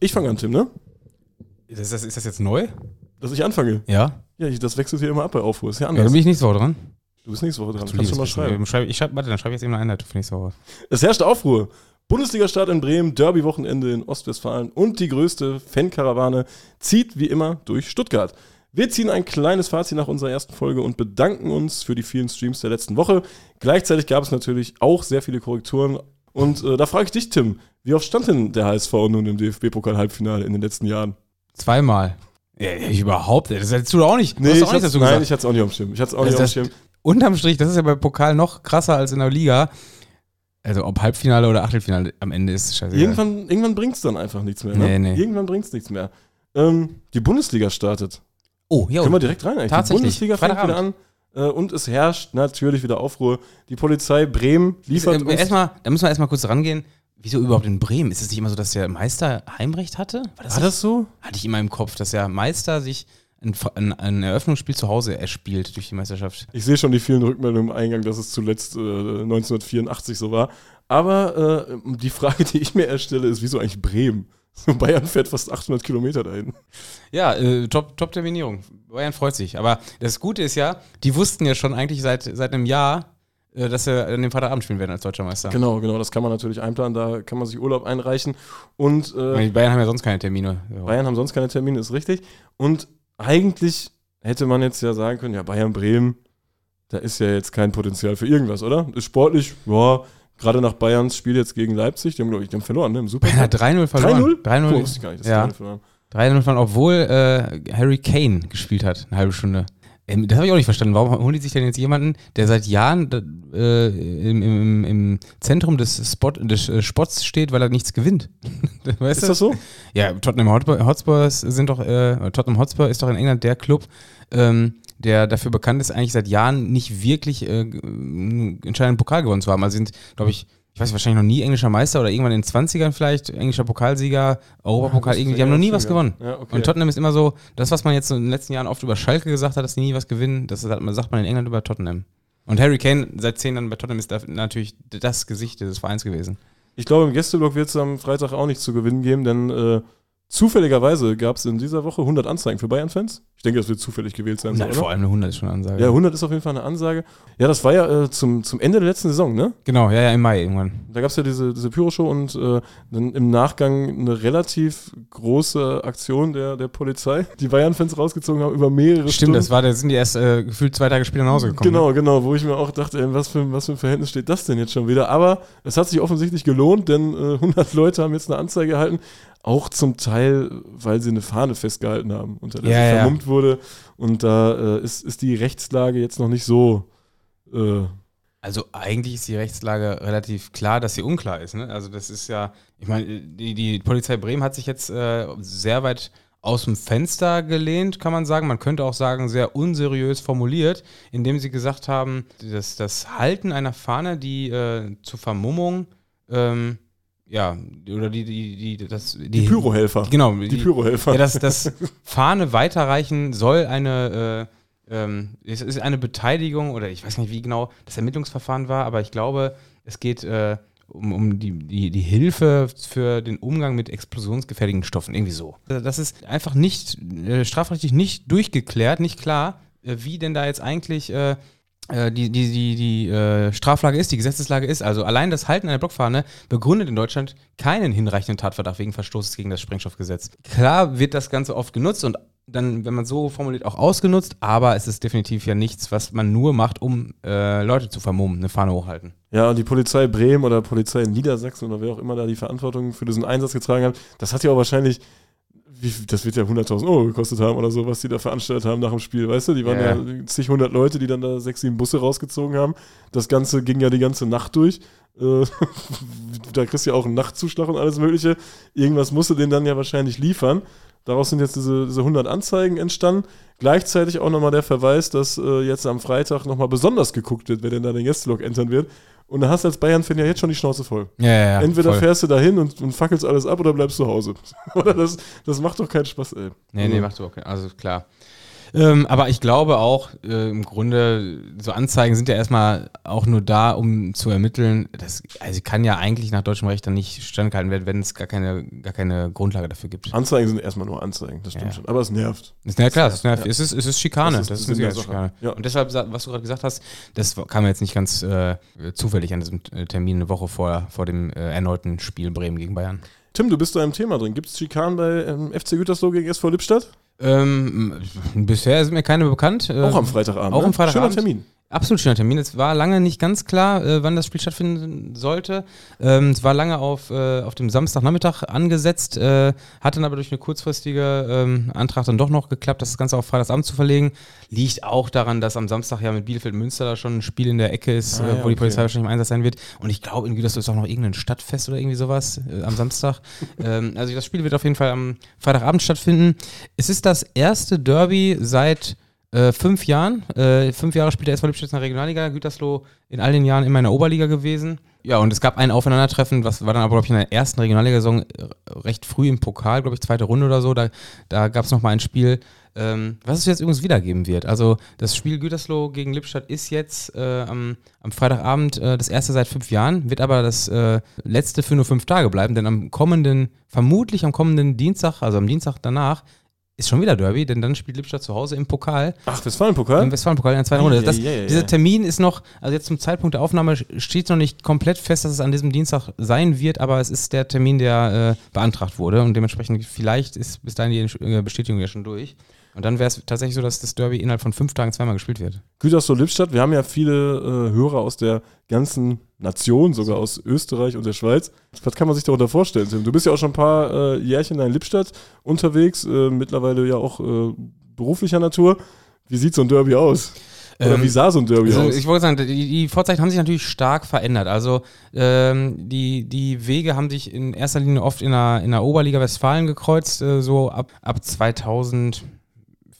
Ich fange an, Tim, ne? Ist das, ist das jetzt neu? Dass ich anfange. Ja. Ja, ich, das wechselt hier immer ab bei Aufruhr. Ist ja Ja, anders. dann bin ich nächste Woche dran. du bist nächste Woche dran. Du Kannst du mal schreiben. Schreib- Ich schreib, warte, dann schreibe ich jetzt eben eine Einleitung für nächste Woche. Es herrscht Aufruhr. Bundesliga-Start in Bremen, Derby-Wochenende in Ostwestfalen und die größte Fankarawane zieht wie immer durch Stuttgart. Wir ziehen ein kleines Fazit nach unserer ersten Folge und bedanken uns für die vielen Streams der letzten Woche. Gleichzeitig gab es natürlich auch sehr viele Korrekturen. Und äh, da frage ich dich, Tim, wie oft stand denn der HSV nun im DFB-Pokal-Halbfinale in den letzten Jahren? Zweimal. Ja, ich überhaupt. Das hättest du auch nicht. du hast ich doch auch nicht hat's- dazu nein, gesagt. ich hatte es auch nicht auf dem Schirm. Ich hatte es auch Also nicht auf dem das- Schirm. Unterm Strich, das ist ja bei Pokal noch krasser als in der Liga. Also ob Halbfinale oder Achtelfinale am Ende ist scheiße. Irgendwann, irgendwann bringt es dann einfach nichts mehr. Ne? Nee, nee. Irgendwann bringt es nichts mehr. Ähm, die Bundesliga startet. Oh, ja. Können wir direkt rein eigentlich. Tatsächlich. Die Bundesliga fängt wieder an. äh, Und es herrscht natürlich wieder Aufruhr. Die Polizei Bremen liefert äh, uns. erstmal, da müssen wir erstmal kurz rangehen. Wieso überhaupt in Bremen? Ist es nicht immer so, dass der Meister Heimrecht hatte? War das, War das so? hatte ich immer im Kopf, dass der Meister sich ein, ein, ein Eröffnungsspiel zu Hause erspielt durch die Meisterschaft. Ich sehe schon die vielen Rückmeldungen im Eingang, dass es zuletzt äh, 1984 so war. Aber äh, die Frage, die ich mir erstelle, ist, wieso eigentlich Bremen? Bayern fährt fast 800 Kilometer dahin. Ja, äh, top, top Terminierung. Bayern freut sich. Aber das Gute ist ja, die wussten ja schon eigentlich seit, seit einem Jahr, dass sie an dem Freitagabend spielen werden als deutscher Meister. Genau, genau, das kann man natürlich einplanen. Da kann man sich Urlaub einreichen. Und äh, Die Bayern haben ja sonst keine Termine. Ja. Bayern haben sonst keine Termine, ist richtig. Und eigentlich hätte man jetzt ja sagen können, ja, Bayern-Bremen, da ist ja jetzt kein Potenzial für irgendwas, oder? Ist sportlich, ja, gerade nach Bayerns Spiel jetzt gegen Leipzig, die haben, glaube ich, die haben verloren, ne? Im Super. Bayern hat 3-0 verloren. 3-0? 3-0. Oh, wusste ich gar nicht, dass Ja. die 3-0 verloren. 3-0 verloren, obwohl äh, Harry Kane gespielt hat, eine halbe Stunde. Ähm, das habe ich auch nicht verstanden. Warum holen die sich denn jetzt jemanden, der seit Jahren äh, im, im, im Zentrum des, Spot, des äh, Spots steht, weil er nichts gewinnt? weißt Ist du? das so? Ja, Tottenham Hotspur, Hotspurs sind doch, äh, Tottenham Hotspur ist doch in England der Club, ähm, der dafür bekannt ist, eigentlich seit Jahren nicht wirklich äh, einen entscheidenden Pokal gewonnen zu haben. Also sind, glaube ich, ich weiß wahrscheinlich noch nie englischer Meister oder irgendwann in den 20ern vielleicht, englischer Pokalsieger, Europapokal, irgendwie, die haben noch nie was gewonnen. Ja, okay. Und Tottenham ist immer so, das, was man jetzt in den letzten Jahren oft über Schalke gesagt hat, dass die nie was gewinnen, das sagt man in England über Tottenham. Und Harry Kane seit zehn Jahren bei Tottenham ist da natürlich das Gesicht des Vereins gewesen. Ich glaube, im Gästeblock wird es am Freitag auch nichts zu gewinnen geben, denn äh, zufälligerweise gab es in dieser Woche 100 Anzeigen für Bayern-Fans. Ich denke, das wird zufällig gewählt sein. so, Nein, oder? vor allem eine 100 ist schon eine Ansage. Ja, 100 ist auf jeden Fall eine Ansage. Ja, das war ja äh, zum, zum Ende der letzten Saison, ne? Genau, ja, ja, im Mai irgendwann. Da gab es ja diese, diese Pyro-Show und äh, dann im Nachgang eine relativ große Aktion der, der Polizei, die Bayern-Fans rausgezogen haben über mehrere Stimmt, Stunden. das war, da sind die erst äh, gefühlt zwei Tage später nach Hause gekommen. ne? Genau, genau, wo ich mir auch dachte, ey, was, für, was für ein Verhältnis steht das denn jetzt schon wieder? Aber es hat sich offensichtlich gelohnt, denn äh, 100 Leute haben jetzt eine Anzeige erhalten, auch zum Teil, weil sie eine Fahne festgehalten haben, unter der Ja, sie ja. Wurde. Und da äh, ist, ist die Rechtslage jetzt noch nicht so. Äh, Also eigentlich ist die Rechtslage relativ klar, dass sie unklar ist. Ne? Also das ist ja, ich meine, die, die Polizei Bremen hat sich jetzt äh, sehr weit aus dem Fenster gelehnt, kann man sagen. Man könnte auch sagen, sehr unseriös formuliert, indem sie gesagt haben, dass das Halten einer Fahne, die äh, zur Vermummung, ähm, ja, oder die, die, die, das, die, die Pyrohelfer. Genau, Die Pyrohelfer. Ja, dass das Fahne weiterreichen soll eine, äh, ähm, es ist eine Beteiligung oder ich weiß nicht, wie genau das Ermittlungsverfahren war, aber ich glaube, es geht äh, um, um die, die, die Hilfe für den Umgang mit explosionsgefährlichen Stoffen, irgendwie so. Das ist einfach nicht, äh, strafrechtlich nicht durchgeklärt, nicht klar, äh, wie denn da jetzt eigentlich äh, die, die, die, die äh, Straflage ist, die Gesetzeslage ist. Also allein das Halten einer Blockfahne begründet in Deutschland keinen hinreichenden Tatverdacht wegen Verstoßes gegen das Sprengstoffgesetz. Klar wird das Ganze oft genutzt und dann, wenn man so formuliert, auch ausgenutzt, aber es ist definitiv ja nichts, was man nur macht, um äh, Leute zu vermummen, eine Fahne hochhalten. Ja, und die Polizei Bremen oder Polizei Niedersachsen oder wer auch immer da die Verantwortung für diesen Einsatz getragen hat, das hat ja auch wahrscheinlich, wie, das wird ja 100.000 Euro gekostet haben oder so, was die da veranstaltet haben nach dem Spiel, weißt du? Die waren Ja. ja, zig hundert Leute, die dann da sechs, sieben Busse rausgezogen haben. Das Ganze ging ja die ganze Nacht durch. Äh, da kriegst du ja auch einen Nachtzuschlag und alles Mögliche. Irgendwas musst du denen dann ja wahrscheinlich liefern. Daraus sind jetzt diese, diese 100 Anzeigen entstanden. Gleichzeitig auch nochmal der Verweis, dass äh, jetzt am Freitag nochmal besonders geguckt wird, wer denn da den Gästelog entern wird. Und da hast du als Bayern-Fan ja jetzt schon die Schnauze voll. Ja, ja, ja. Entweder voll. fährst du dahin und, und fackelst alles ab oder bleibst zu Hause. oder das, das macht doch keinen Spaß, ey. Nee, nee, macht so okay. Also klar. Ähm, aber ich glaube auch, äh, im Grunde, so Anzeigen sind ja erstmal auch nur da, um zu ermitteln. Das, also kann ja eigentlich nach deutschem Recht dann nicht standgehalten werden, wenn es gar keine, gar keine Grundlage dafür gibt. Anzeigen sind erstmal nur Anzeigen, das stimmt Ja. schon. Aber es nervt. Ist, ja klar, es ist, Ja. es ist, es ist Schikane. Das Das ist ist, Sinn eine Sicherheitsschikane. Ja. Und deshalb, was du gerade gesagt hast, das kam jetzt nicht ganz äh, zufällig an diesem Termin eine Woche vor, vor dem äh, erneuten Spiel Bremen gegen Bayern. Tim, du bist da im Thema drin. Gibt es Schikanen bei ähm, FC Gütersloh gegen SV Lippstadt? Ähm, bisher sind mir keine bekannt. Auch Ähm, am Freitagabend. auch ne? am Freitagabend. Schöner Termin. Absolut schöner Termin. Es war lange nicht ganz klar, äh, wann das Spiel stattfinden sollte. Ähm, es war lange auf, äh, auf dem Samstagnachmittag angesetzt, äh, hat dann aber durch eine kurzfristige ähm, Antrag dann doch noch geklappt, das Ganze auf Freitagsabend zu verlegen. Liegt auch daran, dass am Samstag ja mit Bielefeld Münster da schon ein Spiel in der Ecke ist, Ah, äh, ja, wo okay. die Polizei wahrscheinlich im Einsatz sein wird. Und ich glaube, in Gütersloh ist auch noch irgendein Stadtfest oder irgendwie sowas äh, am Samstag. ähm, also das Spiel wird auf jeden Fall am Freitagabend stattfinden. Es ist das erste Derby seit äh, fünf Jahren. Äh, fünf Jahre spielt der SV Lippstadt in der Regionalliga. Gütersloh in all den Jahren immer in der Oberliga gewesen. Ja, und es gab ein Aufeinandertreffen, was war dann aber, glaube ich, in der ersten Regionalliga-Saison äh, recht früh im Pokal, glaube ich, zweite Runde oder so. Da, da gab es nochmal ein Spiel, ähm, was es jetzt übrigens wiedergeben wird. Also das Spiel Gütersloh gegen Lippstadt ist jetzt äh, am, am Freitagabend äh, das erste seit fünf Jahren, wird aber das äh, letzte für nur fünf Tage bleiben, denn am kommenden, vermutlich am kommenden Dienstag, also am Dienstag danach, ist schon wieder Derby, denn dann spielt Lippstadt zu Hause im Pokal, Ach, Westfalen-Pokal? im Westfalenpokal in der zweiten Runde. Das, dieser. Termin ist noch, also jetzt zum Zeitpunkt der Aufnahme steht noch nicht komplett fest, dass es an diesem Dienstag sein wird, aber es ist der Termin, der äh, beantragt wurde und dementsprechend vielleicht ist bis dahin die äh, Bestätigung ja schon durch. Und dann wäre es tatsächlich so, dass das Derby innerhalb von fünf Tagen zweimal gespielt wird. Gütersloh-Lippstadt, wir haben ja viele äh, Hörer aus der ganzen Nation, sogar aus Österreich und der Schweiz. Was kann man sich darunter vorstellen, Tim? Du bist ja auch schon ein paar äh, Jährchen in Lippstadt unterwegs, äh, mittlerweile ja auch äh, beruflicher Natur. Wie sieht so ein Derby aus? Oder Ähm, wie sah so ein Derby Also aus? ich wollte sagen, die, die Vorzeichen haben sich natürlich stark verändert. Also ähm, die, die Wege haben sich in erster Linie oft in der, in der Oberliga Westfalen gekreuzt, äh, so ab, ab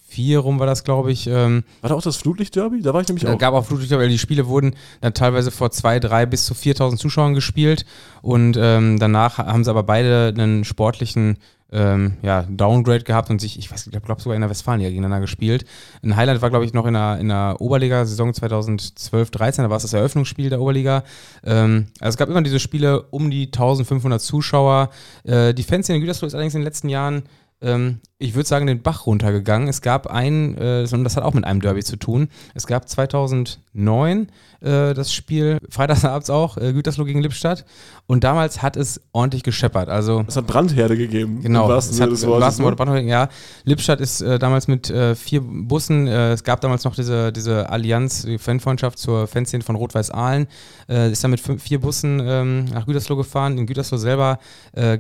2004 rum war das, glaube ich. Ähm, War da auch das Flutlicht-Derby? Da war ich nämlich es auch. gab auch Flutlichter, weil die Spiele wurden dann teilweise vor zwei, drei bis zu 4000 Zuschauern gespielt und ähm, danach haben sie aber beide einen sportlichen ähm, ja, Downgrade gehabt und sich, ich weiß, ich glaube sogar in der Westfalenliga gegeneinander gespielt. Ein Highlight war, glaube ich, noch in der, in der Oberliga-Saison 2012-13, da war es das Eröffnungsspiel der Oberliga. Ähm, also es gab immer diese Spiele um die 1500 Zuschauer. Äh, die Fanszene in Gütersloh ist allerdings in den letzten Jahren ähm, ich würde sagen, den Bach runtergegangen. Es gab ein, äh, und das hat auch mit einem Derby zu tun. Es gab 2009 äh, das Spiel, freitagsabends auch, äh, Gütersloh gegen Lippstadt. Und damals hat es ordentlich gescheppert. Also, Es hat Brandherde gegeben. Genau, es hat, wahrsten ne? Wort Brandhausen, ja. Lippstadt ist äh, damals mit äh, vier Bussen, äh, es gab damals noch diese, diese Allianz, die Fanfreundschaft zur Fanszene von Rot-Weiß Aalen, äh, ist dann mit fünf, vier Bussen ähm, nach Gütersloh gefahren. In Gütersloh selber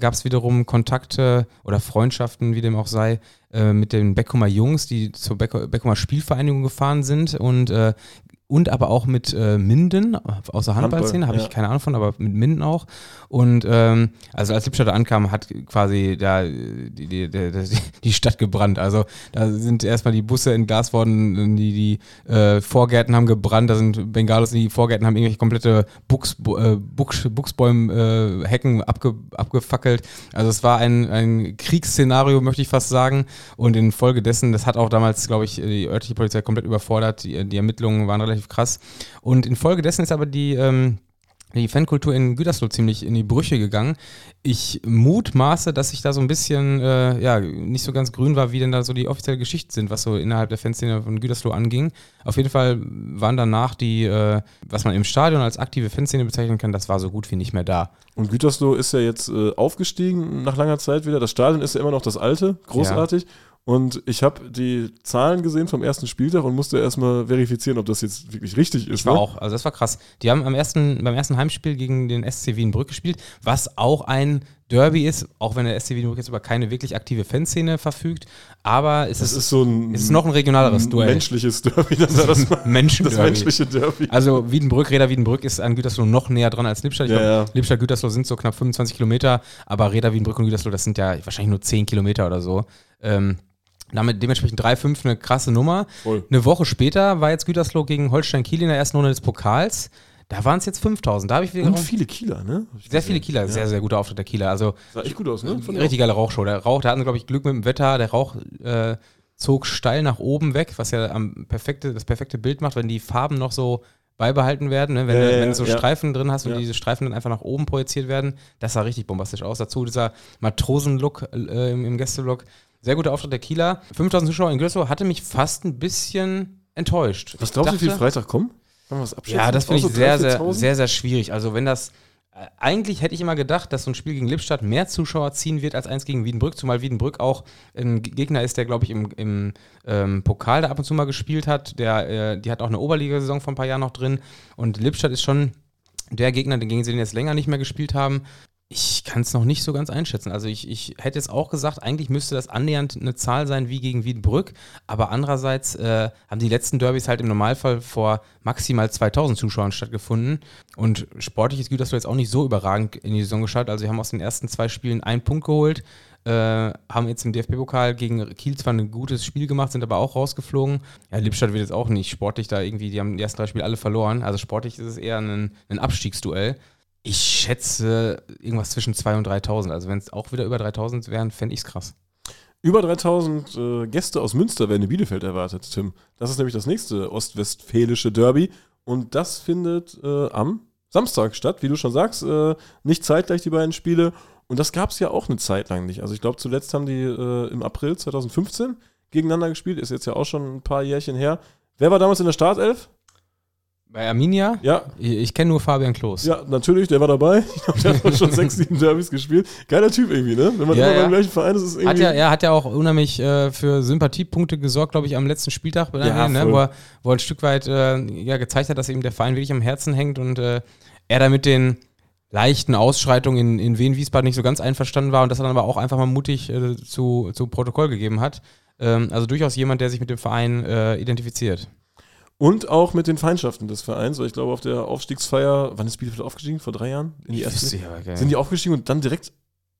gab es wiederum Kontakte oder Freundschaften, wie dem auch sei, äh, mit den Beckumer Jungs, die zur Beck Beckumer Spielvereinigung gefahren sind und äh, und aber auch mit äh, Minden, aus der Handballszene, Handball, habe ja. ich keine Ahnung von, aber mit Minden auch. Und ähm, also als Lippstadt ankam, hat quasi da äh, die, die, die, die Stadt gebrannt. Also da sind erstmal die Busse entgast worden, die, die äh, Vorgärten haben gebrannt, da sind Bengalos in die Vorgärten haben irgendwelche komplette Buchs, äh, Buchs, Buchsbäume, äh, Hecken abge, abgefackelt. Also es war ein, ein Kriegsszenario, möchte ich fast sagen. Und infolgedessen, das hat auch damals, glaube ich, die örtliche Polizei komplett überfordert. Die, die Ermittlungen waren relativ krass. Und infolgedessen ist aber die, ähm, die Fankultur in Gütersloh ziemlich in die Brüche gegangen. Ich mutmaße, dass ich da so ein bisschen, äh, ja, nicht so ganz grün war, wie denn da so die offizielle Geschichte sind, was so innerhalb der Fanszene von Gütersloh anging. Auf jeden Fall waren danach die, äh, was man im Stadion als aktive Fanszene bezeichnen kann, das war so gut wie nicht mehr da. Und Gütersloh ist ja jetzt äh, aufgestiegen nach langer Zeit wieder. Das Stadion ist ja immer noch das alte, großartig. Und ich habe die Zahlen gesehen vom ersten Spieltag und musste erstmal verifizieren, ob das jetzt wirklich richtig ist. Ich war ne? auch, also das war krass. Die haben am ersten, beim ersten Heimspiel gegen den SC Wienbrück gespielt, was auch ein Derby ist, auch wenn der SC Wienbrück jetzt über keine wirklich aktive Fanszene verfügt. Aber es Das ist, ist so ein, es ist noch ein regionaleres ein Duell. menschliches Derby. Das, war das, das Menschenderby. menschliche Derby. Also Wiedenbrück, Reda Wiedenbrück ist an Gütersloh noch näher dran als Lippstadt. Ich Ja, glaub, ja. Lippstadt, Gütersloh sind so knapp 25 Kilometer, aber Reda Wiedenbrück und Gütersloh, das sind ja wahrscheinlich nur 10 Kilometer oder so. Ähm, damit dementsprechend 3-5 eine krasse Nummer. Voll. Eine Woche später war jetzt Gütersloh gegen Holstein Kiel in der ersten Runde des Pokals. Da waren es jetzt 5000. Da habe ich wieder Und viele Kieler, ne? Sehr viele Kieler, Ja. sehr, sehr guter Auftritt der Kieler. Also Sah echt gut aus, ne? Ich richtig geile Rauchshow. Der Rauch, da hatten sie, glaube ich, Glück mit dem Wetter. Der Rauch, äh, zog steil nach oben weg, was ja am perfekte, das perfekte Bild macht, wenn die Farben noch so beibehalten werden, ne? wenn, Ja, du, wenn du so ja. Streifen drin hast und Ja. diese Streifen dann einfach nach oben projiziert werden. Das sah richtig bombastisch aus. Dazu dieser Matrosen-Look äh, im, im Gästelook. Sehr guter Auftritt der Kieler. 5000 Zuschauer in Gütersloh hatte mich fast ein bisschen enttäuscht. Was glaubst du, wie viel Freitag kommen? Kann man was abschätzen? ja, das finde ich so sehr, 3.000, sehr, 4.000? sehr, sehr schwierig. Also wenn das, äh, eigentlich hätte ich immer gedacht, dass so ein Spiel gegen Lippstadt mehr Zuschauer ziehen wird als eins gegen Wiedenbrück, zumal Wiedenbrück auch ein Gegner ist, der, glaube ich, im, im ähm, Pokal da ab und zu mal gespielt hat. Der, äh, die hat auch eine Oberligasaison vor ein paar Jahren noch drin. Und Lippstadt ist schon der Gegner, gegen den sie jetzt länger nicht mehr gespielt haben. Ich kann es noch nicht so ganz einschätzen. Also ich, ich hätte jetzt auch gesagt, eigentlich müsste das annähernd eine Zahl sein wie gegen Wiedenbrück, aber andererseits äh, haben die letzten Derbys halt im Normalfall vor maximal 2000 Zuschauern stattgefunden und sportlich ist Gütersloh jetzt auch nicht so überragend in die Saison geschaut. Also sie haben aus den ersten zwei Spielen einen Punkt geholt, äh, haben jetzt im DFB-Pokal gegen Kiel zwar ein gutes Spiel gemacht, sind aber auch rausgeflogen. Ja, Lippstadt wird jetzt auch nicht sportlich da irgendwie, die haben die ersten drei Spiele alle verloren. Also sportlich ist es eher ein, ein Abstiegsduell. Ich schätze irgendwas zwischen 2.000 und 3.000. Also wenn es auch wieder über 3.000 wären, fände ich es krass. Über 3000 äh, Gäste aus Münster werden in Bielefeld erwartet, Tim. Das ist nämlich das nächste ostwestfälische Derby. Und das findet äh, am Samstag statt, wie du schon sagst. Äh, nicht zeitgleich die beiden Spiele. Und das gab es ja auch eine Zeit lang nicht. Also ich glaube, zuletzt haben die äh, im April 2015 gegeneinander gespielt. Ist jetzt ja auch schon ein paar Jährchen her. Wer war damals in der Startelf? Bei Arminia? Ja, Ich, ich kenne nur Fabian Klos. ja, natürlich, der war dabei. Ich glaube, der hat schon sechs, sieben Derbys gespielt. Geiler Typ irgendwie, ne? Wenn man Ja, immer ja. beim gleichen Verein ist, ist es irgendwie. Hat ja, er hat ja auch unheimlich äh, für Sympathiepunkte gesorgt, glaube ich, am letzten Spieltag, bei Ja, Arminia, ne, wo, er, wo er ein Stück weit äh, ja, gezeigt hat, dass ihm der Verein wirklich am Herzen hängt und äh, er da mit den leichten Ausschreitungen in, in Wien-Wiesbaden nicht so ganz einverstanden war und das dann aber auch einfach mal mutig äh, zu, zu Protokoll gegeben hat. Ähm, also durchaus jemand, der sich mit dem Verein äh, identifiziert. Und auch mit den Feindschaften des Vereins, weil ich glaube, auf der Aufstiegsfeier, wann ist Bielefeld aufgestiegen? Vor drei Jahren? In die erste aber gar Sind die aufgestiegen und dann direkt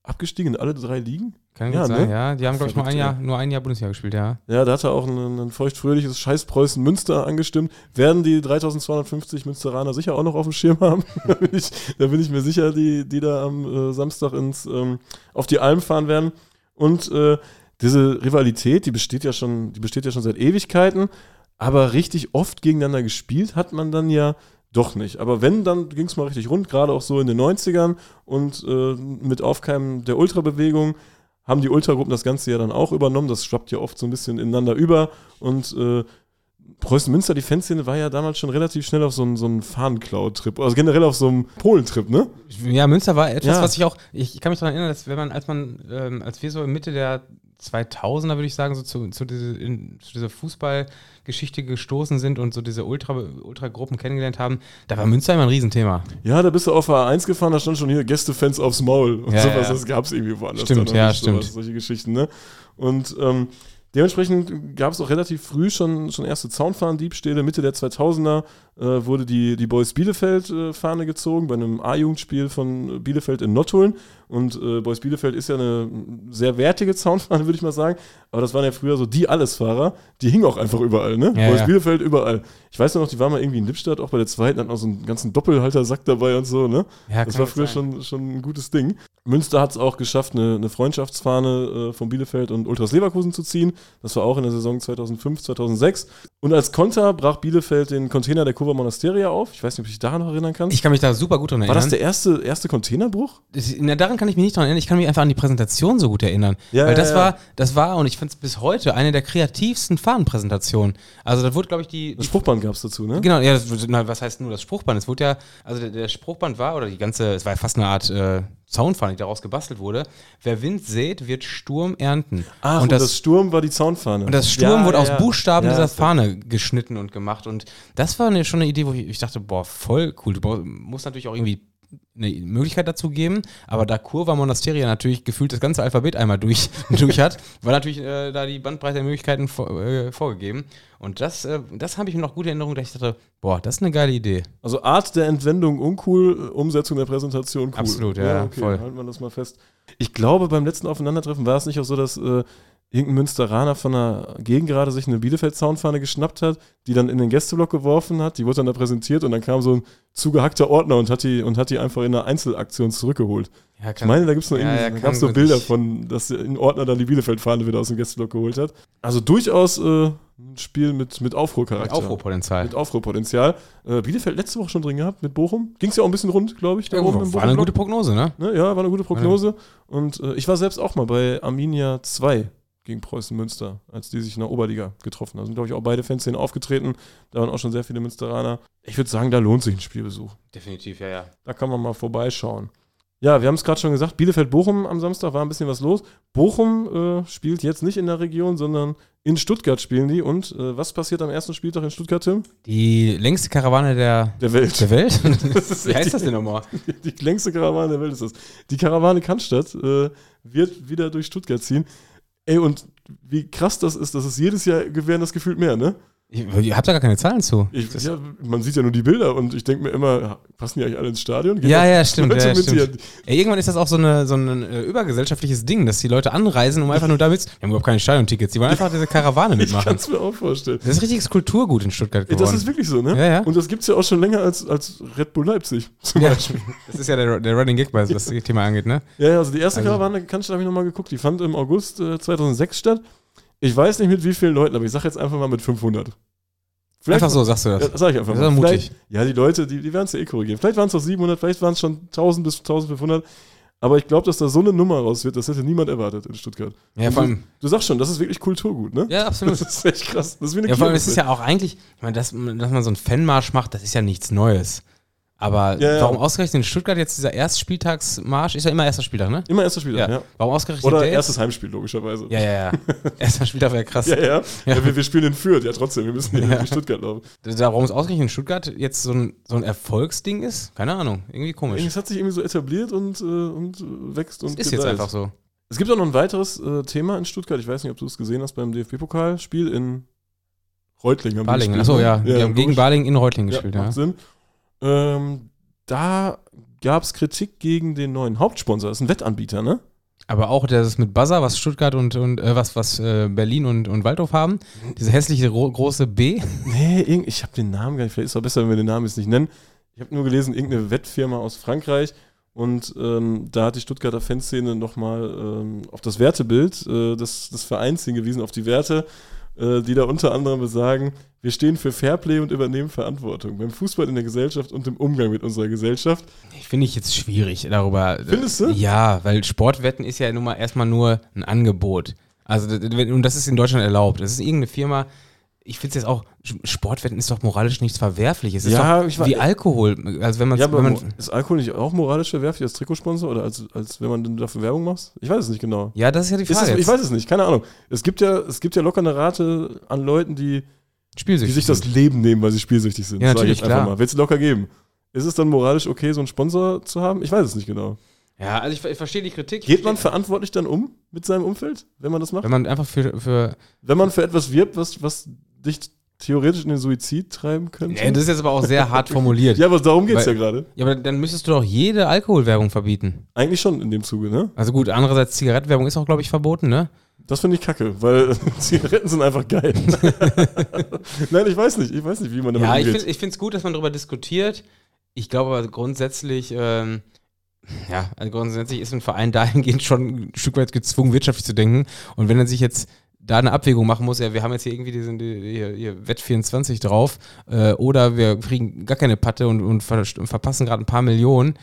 abgestiegen in alle drei Ligen? Kann Ja, gut sein, ne? ja. Die haben, glaube ich, nur ein, Jahr, nur ein Jahr Bundesliga gespielt, ja. Ja, da hat er auch ein, ein feuchtfröhliches Scheiß-Preußen Münster angestimmt. Werden die 3250 Münsteraner sicher auch noch auf dem Schirm haben? da, bin ich, da bin ich mir sicher, die, die da am äh, Samstag ins, ähm, auf die Alm fahren werden. Und äh, diese Rivalität, die besteht ja schon, die besteht ja schon seit Ewigkeiten, aber richtig oft gegeneinander gespielt hat man dann ja doch nicht. Aber wenn, dann ging es mal richtig rund, gerade auch so in den 90ern und äh, mit Aufkeimen der Ultrabewegung haben die Ultragruppen das Ganze ja dann auch übernommen. Das schwappt ja oft so ein bisschen ineinander über. Und äh, Preußen Münster, die Fanszene war ja damals schon relativ schnell auf so einen, so Fahnenklau-Trip. Also generell auf so einem Polentrip, ne? Ja, Münster war etwas, Ja. was ich auch, ich, kann mich daran erinnern, dass wenn man, als man, ähm, als wir so in Mitte der 2000er, würde ich sagen, so zu, zu, diese, in, zu dieser Fußballgeschichte gestoßen sind und so diese Ultra, Ultragruppen kennengelernt haben, da war Münster immer ein Riesenthema. Ja, da bist du auf A1 gefahren, da stand schon hier Gästefans aufs Maul und Ja, sowas. ja. Das gab es irgendwie woanders. Stimmt, ja, nicht, stimmt. Sowas, solche Geschichten, ne? Und ähm, dementsprechend gab es auch relativ früh schon, schon erste Zaunfahrendiebstähle. Mitte der 2000er äh, wurde die, die Boys Bielefeld-Fahne gezogen bei einem A-Jugendspiel von Bielefeld in Nottuln. Und äh, Boys Bielefeld ist ja eine sehr wertige Zaunfahne, würde ich mal sagen. Aber das waren ja früher so die Allesfahrer. Die hingen auch einfach überall, ne? Ja, Boys ja. Bielefeld überall. Ich weiß nur noch, die waren mal irgendwie in Lippstadt, auch bei der zweiten, hatten auch so einen ganzen Doppelhaltersack dabei und so, ne? Ja, Das war früher sein. schon, schon ein gutes Ding. Münster hat es auch geschafft, eine, eine Freundschaftsfahne äh, von Bielefeld und Ultras Leverkusen zu ziehen. Das war auch in der Saison 2005, 2006. Und als Konter brach Bielefeld den Container der Kurva Monasteria auf. Ich weiß nicht, ob du dich daran noch erinnern kannst. Ich kann mich da super gut dran war erinnern. das der erste, erste Containerbruch? Na, daran kann ich mich nicht dran erinnern. Ich kann mich einfach an die Präsentation so gut erinnern. Ja, Weil das ja. war, das war, und ich finde es bis heute eine der kreativsten Fahnenpräsentationen. Also da wurde, glaube ich, die, Das Spruchband gab es dazu, ne? Genau, ja, das, na, was heißt nur das Spruchband? Es wurde ja, also der, der Spruchband war, oder die ganze, es war ja fast eine Art äh, Zaunfahne, die daraus gebastelt wurde. Wer Wind sät, wird Sturm ernten. Ach, und, das, Sturm war die Zaunfahne. und das Sturm Ja, wurde ja, aus. Buchstaben Ja, dieser Fahne geschnitten und gemacht. Und das war eine, schon eine Idee, wo ich, ich dachte, boah, voll cool. Du musst natürlich auch irgendwie eine Möglichkeit dazu geben, aber da Kurva Monasteria natürlich gefühlt das ganze Alphabet einmal durch, durch hat, war natürlich äh, da die Bandbreite der Möglichkeiten vor, äh, vorgegeben. Und das, äh, das habe ich mir noch gute Erinnerung, dass ich dachte, boah, das ist eine geile Idee. Also Art der Entwendung uncool, äh, Umsetzung der Präsentation cool. Absolut, ja, okay, voll. halten wir das mal fest. Ich glaube, beim letzten Aufeinandertreffen war es nicht auch so, dass äh, irgendein Münsteraner von der Gegend gerade sich eine Bielefeld-Zaunfahne geschnappt hat, die dann in den Gästeblock geworfen hat, die wurde dann da präsentiert und dann kam so ein zugehackter Ordner und hat die, und hat die einfach in einer Einzelaktion zurückgeholt. Ja, Ich meine, da gibt es noch Ja, irgendwie, ja, da kann gab's so. Bilder von, dass ein Ordner dann die Bielefeld-Fahne wieder aus dem Gästeblock geholt hat. Also durchaus äh, ein Spiel mit, mit Aufruhrcharakter. Aufruhrpotenzial. Mit Aufruhrpotenzial. Äh, Bielefeld letzte Woche schon drin gehabt mit Bochum. Ging es ja auch ein bisschen rund, glaube ich. da Ja, oben im war eine gute Prognose, ne? Ne, ja, war eine gute Prognose. Und äh, ich war selbst auch mal bei Arminia 2 gegen Preußen Münster, als die sich in der Oberliga getroffen haben. Da sind, glaube ich, auch beide Fanszenen aufgetreten. Da waren auch schon sehr viele Münsteraner. Ich würde sagen, da lohnt sich ein Spielbesuch. Definitiv, ja, ja. Da kann man mal vorbeischauen. Ja, wir haben es gerade schon gesagt, Bielefeld-Bochum am Samstag war ein bisschen was los. Bochum äh, spielt jetzt nicht in der Region, sondern in Stuttgart spielen die. Und äh, was passiert am ersten Spieltag in Stuttgart, Tim? Die längste Karawane der, Der Welt. der Welt? Wie heißt echt das denn nochmal? Die längste Karawane der Welt ist das. Die Karawane Cannstatt äh, wird wieder durch Stuttgart ziehen. Ey, und wie krass das ist, das ist jedes Jahr gewähren das gefühlt mehr, ne? Ihr habt da gar keine Zahlen zu. Ich, ja, man sieht ja nur die Bilder und ich denke mir immer, passen die eigentlich alle ins Stadion? Gehen Ja, da ja, stimmt. Ja, stimmt. Ey, irgendwann ist das auch so, eine, so ein äh, übergesellschaftliches Ding, dass die Leute anreisen, um einfach nur damit. Die haben überhaupt keine Stadiontickets, die wollen einfach diese Karawane Ich mitmachen. kann es mir auch vorstellen. Das ist richtiges Kulturgut in Stuttgart geworden. das ist wirklich so, ne? Ja, ja. Und das gibt es ja auch schon länger als, als Red Bull Leipzig zum ja, Beispiel. das ist ja der, der Running Gag, was das Thema angeht, ne? Ja, ja, also die erste Also- Karawane Cannstatt habe ich nochmal geguckt, die fand im August äh, 2006 statt. Ich weiß nicht mit wie vielen Leuten, aber ich sage jetzt einfach mal mit 500. Vielleicht Einfach so, sagst du das. Ja, sag ich einfach Das mal. ist mutig. Ja, die Leute, die, die werden es ja eh korrigieren. Vielleicht waren es doch 700, vielleicht waren es schon 1000 bis 1500. Aber ich glaube, dass da so eine Nummer raus wird, das hätte niemand erwartet in Stuttgart. Ja, Und vor du, allem, du sagst schon, das ist wirklich Kulturgut, ne? ja, absolut. Das ist echt krass. Das ist wie eine Ja, vor allem, es ist ja auch eigentlich, ich meine, dass, dass man so einen Fanmarsch macht, das ist ja nichts Neues. Aber Ja, ja. warum ausgerechnet in Stuttgart jetzt dieser Erstspieltagsmarsch? Ist ja immer erster Spieltag, ne? Immer erster Spieltag, ja. Warum ausgerechnet Oder der jetzt? erstes Heimspiel, logischerweise. Ja, ja, ja. Erster Spieltag wäre krass. ja. ja. Ja. ja wir, wir spielen in Fürth, ja trotzdem. Wir müssen Ja. durch Stuttgart laufen. Warum es ausgerechnet in Stuttgart jetzt so ein, so ein Erfolgsding ist? Keine Ahnung. Irgendwie komisch. Es hat sich irgendwie so etabliert und, äh, und wächst und Es ist jetzt gedeiht. einfach so. Es gibt auch noch ein weiteres äh, Thema in Stuttgart. Ich weiß nicht, ob du es gesehen hast beim DFB-Pokalspiel in Reutlingen. Balingen, achso, ne? ja. Die haben gegen. Balingen in Reutlingen Ja, gespielt, ja. macht Sinn. Ähm, da gab es Kritik gegen den neuen Hauptsponsor. Das ist ein Wettanbieter, ne? Aber auch das mit Buzzer, was Stuttgart und, und äh, was, was äh, Berlin und, und Waldorf haben. Diese hässliche ro- große B. Nee, ich habe den Namen gar nicht. Vielleicht ist es besser, wenn wir den Namen jetzt nicht nennen. Ich habe nur gelesen, irgendeine Wettfirma aus Frankreich. Und ähm, da hat die Stuttgarter Fanszene nochmal ähm, auf das Wertebild äh, des, des Vereins hingewiesen, auf die Werte, äh, die da unter anderem besagen, wir stehen für Fairplay und übernehmen Verantwortung beim Fußball in der Gesellschaft und im Umgang mit unserer Gesellschaft. Finde ich jetzt schwierig darüber. Findest du? Ja, weil Sportwetten ist ja nun mal erstmal nur ein Angebot. Also, und das ist in Deutschland erlaubt. Das ist irgendeine Firma. Ich finde es jetzt auch, Sportwetten ist doch moralisch nichts Verwerfliches. Es ist Ja, doch ich wa- wie Alkohol. Also, wenn man, Ja, aber wenn man ist Alkohol nicht auch moralisch verwerflich als Trikotsponsor oder als, als wenn man denn dafür Werbung macht? Ich weiß es nicht genau. ja, das ist ja die Ist Frage. es, ich weiß es nicht, keine Ahnung. Es gibt ja, es gibt ja locker eine Rate an Leuten, die, die sich das. Leben nehmen, weil sie spielsüchtig sind. Ja, natürlich, jetzt einfach klar. mal. Wird es locker geben. Ist es dann moralisch okay, so einen Sponsor zu haben? Ich weiß es nicht genau. Ja, also ich, ich verstehe die Kritik. Geht man verantwortlich dann um mit seinem Umfeld, wenn man das macht? Wenn man einfach für. für Wenn man für etwas wirbt, was, was dich theoretisch in den Suizid treiben könnte? ja, das ist jetzt aber auch sehr hart formuliert. ja, aber darum geht es ja gerade. Ja, aber dann müsstest du doch jede Alkoholwerbung verbieten. Eigentlich schon in dem Zuge, ne? Also gut, andererseits Zigarettenwerbung ist auch, glaube ich, verboten, ne? Das finde ich kacke, weil Zigaretten sind einfach geil. Nein, ich weiß nicht. Ich weiß nicht, wie man damit Ja, ich umgeht. finde es gut, dass man darüber diskutiert. Ich glaube aber grundsätzlich, ähm, ja, also grundsätzlich ist ein Verein dahingehend schon ein Stück weit gezwungen, wirtschaftlich zu denken. Und wenn er sich jetzt da eine Abwägung machen muss, ja, wir haben jetzt hier irgendwie diesen die, hier, hier Wett 24 drauf, äh, oder wir kriegen gar keine Patte und, und, ver und verpassen gerade ein paar Millionen,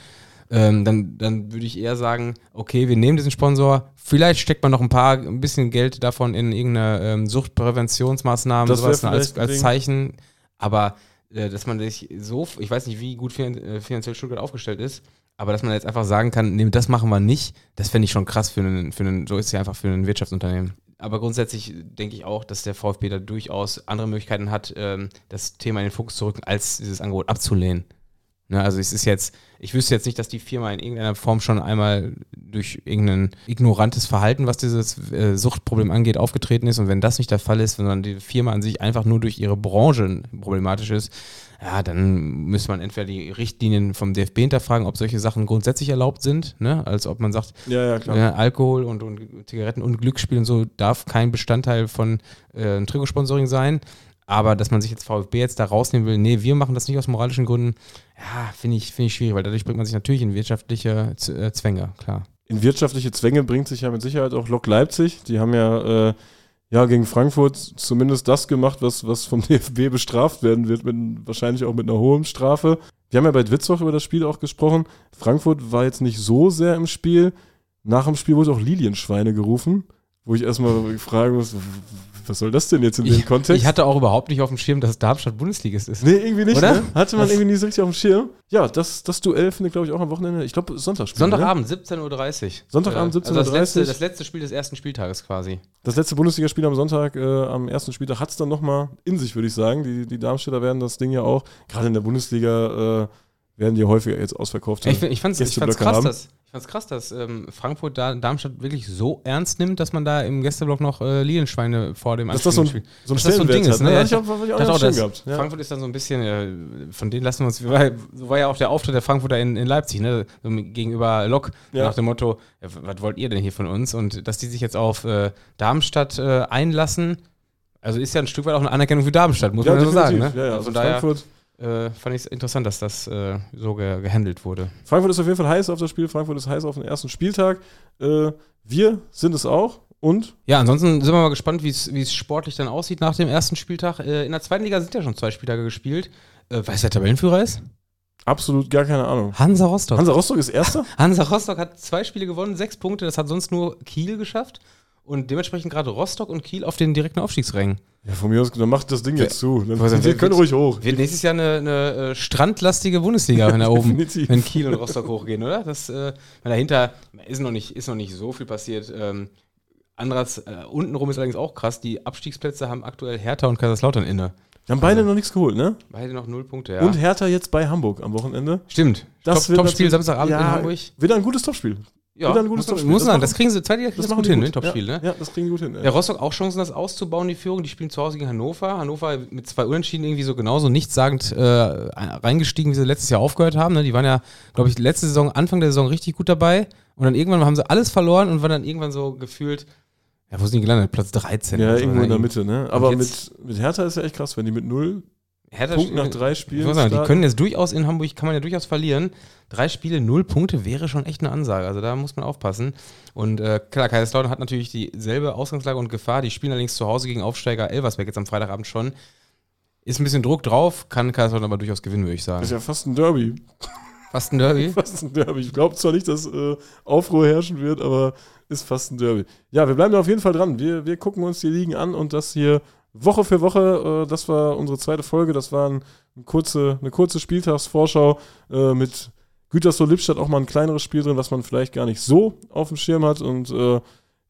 ähm, dann, dann würde ich eher sagen, okay, wir nehmen diesen Sponsor, vielleicht steckt man noch ein paar, ein bisschen Geld davon in irgendeine ähm, Suchtpräventionsmaßnahmen, Das sowas als, als. Zeichen, aber äh, dass man sich so, ich weiß nicht, wie gut äh, finanziell Stuttgart aufgestellt ist, aber dass man jetzt einfach sagen kann, nee, das machen wir nicht, das fände ich schon krass für einen, für einen, so ist es ja einfach für ein Wirtschaftsunternehmen. Aber grundsätzlich denke ich auch, dass der VfB da durchaus andere Möglichkeiten hat, ähm, das Thema in den Fokus zu rücken, als dieses Angebot abzulehnen. Ne, also es ist jetzt, ich wüsste jetzt nicht, dass die Firma in irgendeiner Form schon einmal durch irgendein ignorantes Verhalten, was dieses äh, Suchtproblem angeht, aufgetreten ist. Und wenn das nicht der Fall ist, sondern die Firma an sich einfach nur durch ihre Branche problematisch ist, ja, dann müsste man entweder die Richtlinien vom DFB hinterfragen, ob solche Sachen grundsätzlich erlaubt sind, ne? als ob man sagt, Ja, ja, ja, Alkohol und, und Zigaretten und Glücksspiel und so darf kein Bestandteil von äh, Trikotsponsoring sein. Aber dass man sich jetzt VfB jetzt da rausnehmen will, nee, wir machen das nicht aus moralischen Gründen, ja, finde ich, finde ich schwierig, weil dadurch bringt man sich natürlich in wirtschaftliche Z äh, Zwänge, klar. In wirtschaftliche Zwänge bringt sich ja mit Sicherheit auch Lok Leipzig. Die haben ja, äh, ja gegen Frankfurt zumindest das gemacht, was, was vom DFB bestraft werden wird, mit, wahrscheinlich auch mit einer hohen Strafe. Wir haben ja bei Dwitzwoch über das Spiel auch gesprochen. Frankfurt war jetzt nicht so sehr im Spiel. Nach dem Spiel wurde auch Lilienschweine gerufen, wo ich erstmal fragen muss, was soll das denn jetzt in dem Kontext? ich hatte auch überhaupt nicht auf dem Schirm, dass Darmstadt Bundesligist ist. Nee, irgendwie nicht, Oder? ne? Hatte man Das- irgendwie nie so richtig auf dem Schirm. Ja, das, das Duell findet, glaube ich, auch am Wochenende, ich glaube, Sonntag spielen, ne? Sonntagabend, 17.30 Uhr. Sonntagabend, Äh, Also das 17:30 letzte, das letzte Spiel des ersten Spieltages quasi. Das letzte Bundesligaspiel am Sonntag, äh, am ersten Spieltag, hat es dann nochmal in sich, würde ich sagen. Die, die Darmstädter werden das Ding ja auch, gerade in der Bundesliga, äh, werden die häufiger jetzt ausverkauft. Ich, ich fand's Gästeblöcke krass, haben. dass, ich fand's krass, dass ähm, Frankfurt da Darmstadt wirklich so ernst nimmt, dass man da im Gästeblock noch äh, Lilienschweine vor dem Dass das so ein, Anspielen so ein Dass das so ein Ding hat. ist, Ne? ne? Hatte ich ich auch auch das, gehabt. Ja. Frankfurt ist dann so ein bisschen, äh, von denen lassen wir uns, war, so war ja auch der Auftritt der Frankfurter in, in Leipzig, ne? so gegenüber Lok, Ja. nach dem Motto, ja, was wollt ihr denn hier von uns? Und dass die sich jetzt auf äh, Darmstadt äh, einlassen, also ist ja ein Stück weit auch eine Anerkennung für Darmstadt, muss man ja so sagen. Ne? Ja, ja. Also Also Frankfurt, äh, fand ich es interessant, dass das äh, so ge gehandelt wurde. Frankfurt ist auf jeden Fall heiß auf das Spiel. Frankfurt ist heiß auf den ersten Spieltag. Äh, wir sind es auch. Und Ja, ansonsten sind wir mal gespannt, wie es sportlich dann aussieht nach dem ersten Spieltag. Äh, in der zweiten Liga sind ja schon zwei Spieltage gespielt. Äh, weißt du, wer der Tabellenführer ist? absolut gar keine Ahnung. Hansa Rostock. Hansa Rostock ist Erster? Hansa Rostock hat zwei Spiele gewonnen, sechs Punkte. Das hat sonst nur Kiel geschafft. Und dementsprechend gerade Rostock und Kiel auf den direkten Aufstiegsrängen. Ja, von mir aus, dann macht das Ding jetzt zu. Dann, wir wer- können ruhig hoch. Wird nächstes Jahr eine, eine äh, strandlastige Bundesliga, wenn da oben, wenn Kiel und Rostock hochgehen, oder? Das, äh, weil dahinter ist noch, nicht, ist noch nicht so viel passiert. Ähm, anderes, äh, untenrum ist allerdings auch krass. Die Abstiegsplätze haben aktuell Hertha und Kaiserslautern inne. Wir haben beide noch nichts geholt, ne? Beide noch null Punkte, ja. Und Hertha jetzt bei Hamburg am Wochenende. Stimmt. Das Top, wird Topspiel Samstagabend ja, in Hamburg. Wieder ein gutes Topspiel. Ja, wieder ein gutes muss, muss Das sagen, machen- das kriegen sie, zweite kriegen Das das machen gut hin, gut. ne? Topspiel, ja, ne? Ja, das kriegen die gut hin. Ja, Ja. Rostock auch Chancen, das auszubauen, die Führung. Die spielen zu Hause gegen Hannover. Hannover mit zwei Unentschieden irgendwie so genauso nichtssagend äh, reingestiegen, wie sie letztes Jahr aufgehört haben. Ne? Die waren ja, glaube ich, letzte Saison, Anfang der Saison richtig gut dabei. Und dann irgendwann haben sie alles verloren und waren dann irgendwann so gefühlt, ja, wo sind die gelandet? Platz 13. Ja, irgendwo ne? in der Mitte, ne? Aber mit, mit Hertha ist ja echt krass, wenn die mit null Hertha Punkten nach drei Ich Spielen. muss sagen, die können jetzt durchaus in Hamburg, kann man ja durchaus verlieren. Drei Spiele, null Punkte wäre schon echt eine Ansage. Also da muss man aufpassen. Und äh, klar, Kaiserslautern hat natürlich dieselbe Ausgangslage und Gefahr. Die spielen allerdings zu Hause gegen Aufsteiger Elversberg jetzt am Freitagabend schon. Ist ein bisschen Druck drauf, kann Kaiserslautern aber durchaus gewinnen, würde ich sagen. Das ist ja fast ein Derby. Fast ein Derby. Fast ein Derby. Ich glaube zwar nicht, dass äh, Aufruhr herrschen wird, aber ist fast ein Derby. Ja, wir bleiben da auf jeden Fall dran. Wir, wir gucken uns die Ligen an und das hier Woche für Woche. Äh, das war unsere zweite Folge. Das war ein, eine, kurze, eine kurze Spieltagsvorschau äh, mit Gütersloh Lippstadt auch mal ein kleineres Spiel drin, was man vielleicht gar nicht so auf dem Schirm hat. Und äh,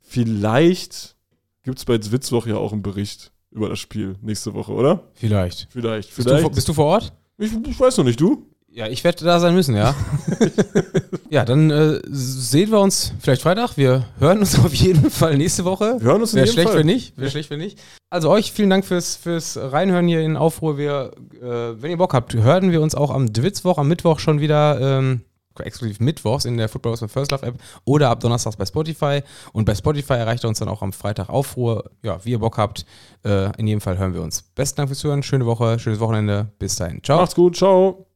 vielleicht gibt es bei Zwitzwoch ja auch einen Bericht über das Spiel nächste Woche, oder? Vielleicht. Vielleicht. Bist du, Vielleicht. vor- bist du vor Ort? ich, ich weiß noch nicht, du? Ja, ich werde da sein müssen, ja. ja, dann äh, sehen wir uns vielleicht Freitag. Wir hören uns auf jeden Fall nächste Woche. Wir hören uns in Wäre schlecht, Fall. wenn nicht. Wäre schlecht, wenn nicht. Also euch vielen Dank fürs, fürs Reinhören hier in Aufruhr. Wir, äh, wenn ihr Bock habt, hören wir uns auch am Dwitzwoch, am Mittwoch schon wieder. Ähm, exklusiv Mittwochs in der Football Gospel First Love App oder ab Donnerstags bei Spotify. Und bei Spotify erreicht ihr uns dann auch am Freitag Aufruhr. Ja, wie ihr Bock habt. Äh, in jedem Fall hören wir uns. Besten Dank fürs Zuhören. Schöne Woche, schönes Wochenende. Bis dahin. Ciao. Macht's gut. Ciao.